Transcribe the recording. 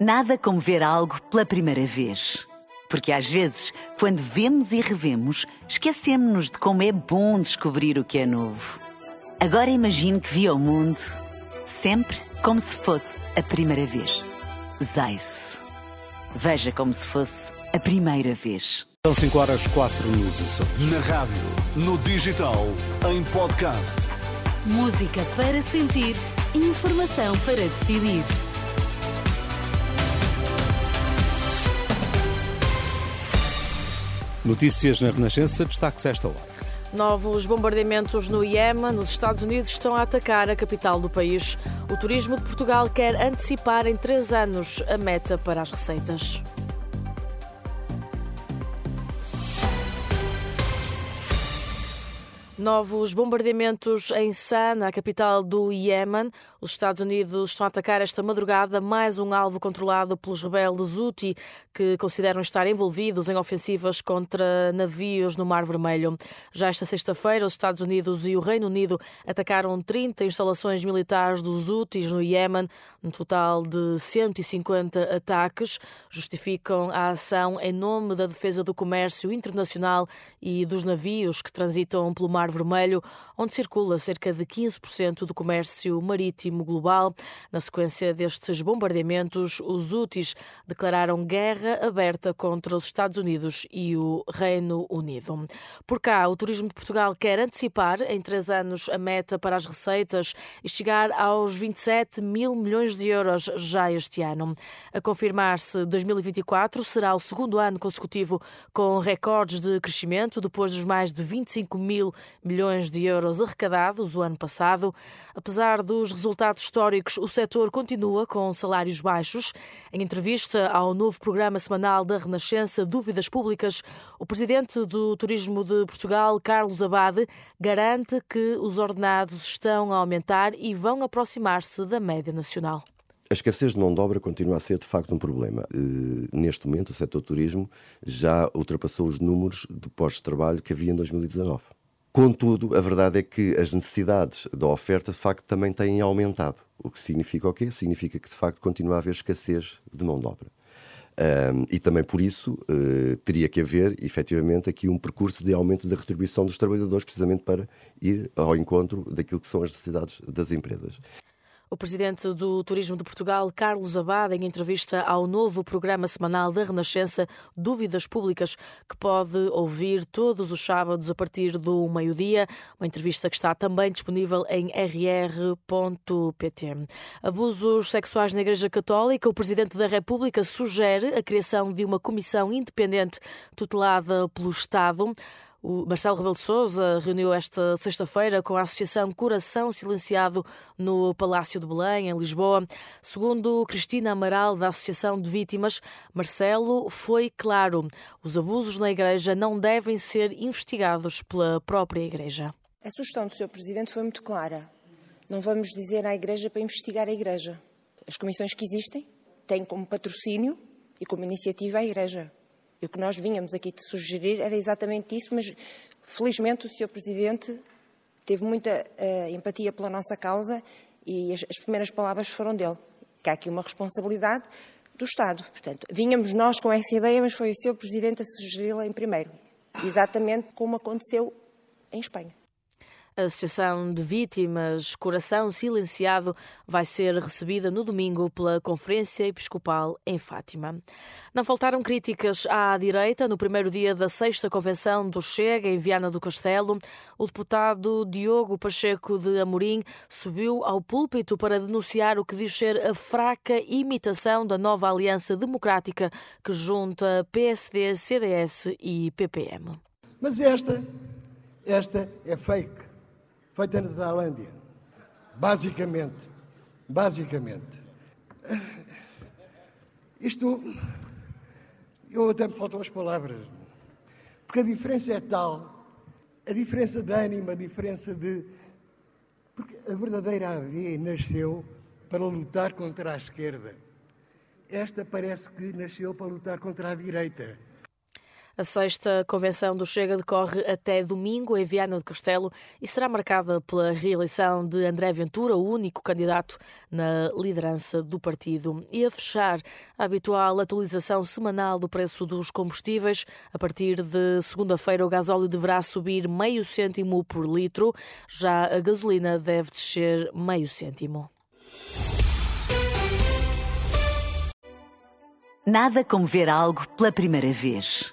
Nada como ver algo pela primeira vez. Porque às vezes, quando vemos e revemos, esquecemos-nos de como é bom descobrir o que é novo. Agora imagine que viu o mundo sempre como se fosse a primeira vez. Zais. Veja como se fosse a primeira vez. São 5 horas 4 nos Açores. Na rádio, no digital, em podcast. Música para sentir, informação para decidir. Notícias na Renascença, destaque-se esta hora. Novos bombardeamentos no Iêmen, nos Estados Unidos, estão a atacar a capital do país. O turismo de Portugal quer antecipar em três anos a meta para as receitas. Novos bombardeamentos em Sanaa, a capital do Iêmen. Os Estados Unidos estão a atacar esta madrugada mais um alvo controlado pelos rebeldes Houthi, que consideram estar envolvidos em ofensivas contra navios no Mar Vermelho. Já esta sexta-feira, os Estados Unidos e o Reino Unido atacaram 30 instalações militares dos Houthis no Iêmen, um total de 150 ataques. Justificam a ação em nome da defesa do comércio internacional e dos navios que transitam pelo Mar Vermelho, onde circula cerca de 15% do comércio marítimo global. Na sequência destes bombardeamentos, os Houthis declararam guerra aberta contra os Estados Unidos e o Reino Unido. Por cá, o Turismo de Portugal quer antecipar em três anos a meta para as receitas e chegar aos 27 mil milhões de euros já este ano. A confirmar-se, 2024 será o segundo ano consecutivo com recordes de crescimento, depois dos mais de 25 mil milhões de euros arrecadados o ano passado. Apesar dos resultados históricos, o setor continua com salários baixos. Em entrevista ao novo programa semanal da Renascença Dúvidas Públicas, o presidente do Turismo de Portugal, Carlos Abade, garante que os ordenados estão a aumentar e vão aproximar-se da média nacional. A escassez de mão de obra continua a ser de facto um problema. Neste momento, o setor turismo já ultrapassou os números de postos de trabalho que havia em 2019. Contudo, a verdade é que as necessidades da oferta de facto também têm aumentado. O que significa o quê? Significa que de facto continua a haver escassez de mão de obra. Um, e também por isso uh, teria que haver, efetivamente, aqui um percurso de aumento da retribuição dos trabalhadores, precisamente para ir ao encontro daquilo que são as necessidades das empresas. O presidente do Turismo de Portugal, Carlos Abad, em entrevista ao novo programa semanal da Renascença Dúvidas Públicas, que pode ouvir todos os sábados a partir do meio-dia. Uma entrevista que está também disponível em rr.pt. Abusos sexuais na Igreja Católica. O presidente da República sugere a criação de uma comissão independente tutelada pelo Estado. O Marcelo Rebelo de Sousa reuniu esta sexta-feira com a Associação Coração Silenciado no Palácio de Belém, em Lisboa. Segundo Cristina Amaral, da Associação de Vítimas, Marcelo foi claro: os abusos na Igreja não devem ser investigados pela própria Igreja. A sugestão do Sr. Presidente foi muito clara. Não vamos dizer à Igreja para investigar a Igreja. As comissões que existem têm como patrocínio e como iniciativa a Igreja. E o que nós vínhamos aqui de sugerir era exatamente isso, mas felizmente o Sr. Presidente teve muita uh, empatia pela nossa causa e as, as, primeiras palavras foram dele. Que há aqui uma responsabilidade do Estado. Portanto, vínhamos nós com essa ideia, mas foi o Sr. Presidente a sugeri-la em primeiro. Exatamente como aconteceu em Espanha. A Associação de Vítimas Coração Silenciado vai ser recebida no domingo pela Conferência Episcopal em Fátima. Não faltaram críticas à direita no primeiro dia da sexta convenção do Chega em Viana do Castelo. O deputado Diogo Pacheco de Amorim subiu ao púlpito para denunciar o que diz ser a fraca imitação da nova aliança democrática que junta PSD, CDS e PPM. Mas esta, esta é fake feita na Tailândia. Basicamente. Basicamente. Isto. Eu até me faltam as palavras. Porque a diferença é tal. A diferença de ânimo, a diferença de. Porque a verdadeira AV nasceu para lutar contra a esquerda. Esta parece que nasceu para lutar contra a direita. A sexta convenção do Chega decorre até domingo em Viana do Castelo e será marcada pela reeleição de André Ventura, o único candidato na liderança do partido. E a fechar, a habitual atualização semanal do preço dos combustíveis. A partir de segunda-feira, o gasóleo deverá subir meio cêntimo por litro, já a gasolina deve descer meio cêntimo. Nada como ver algo pela primeira vez.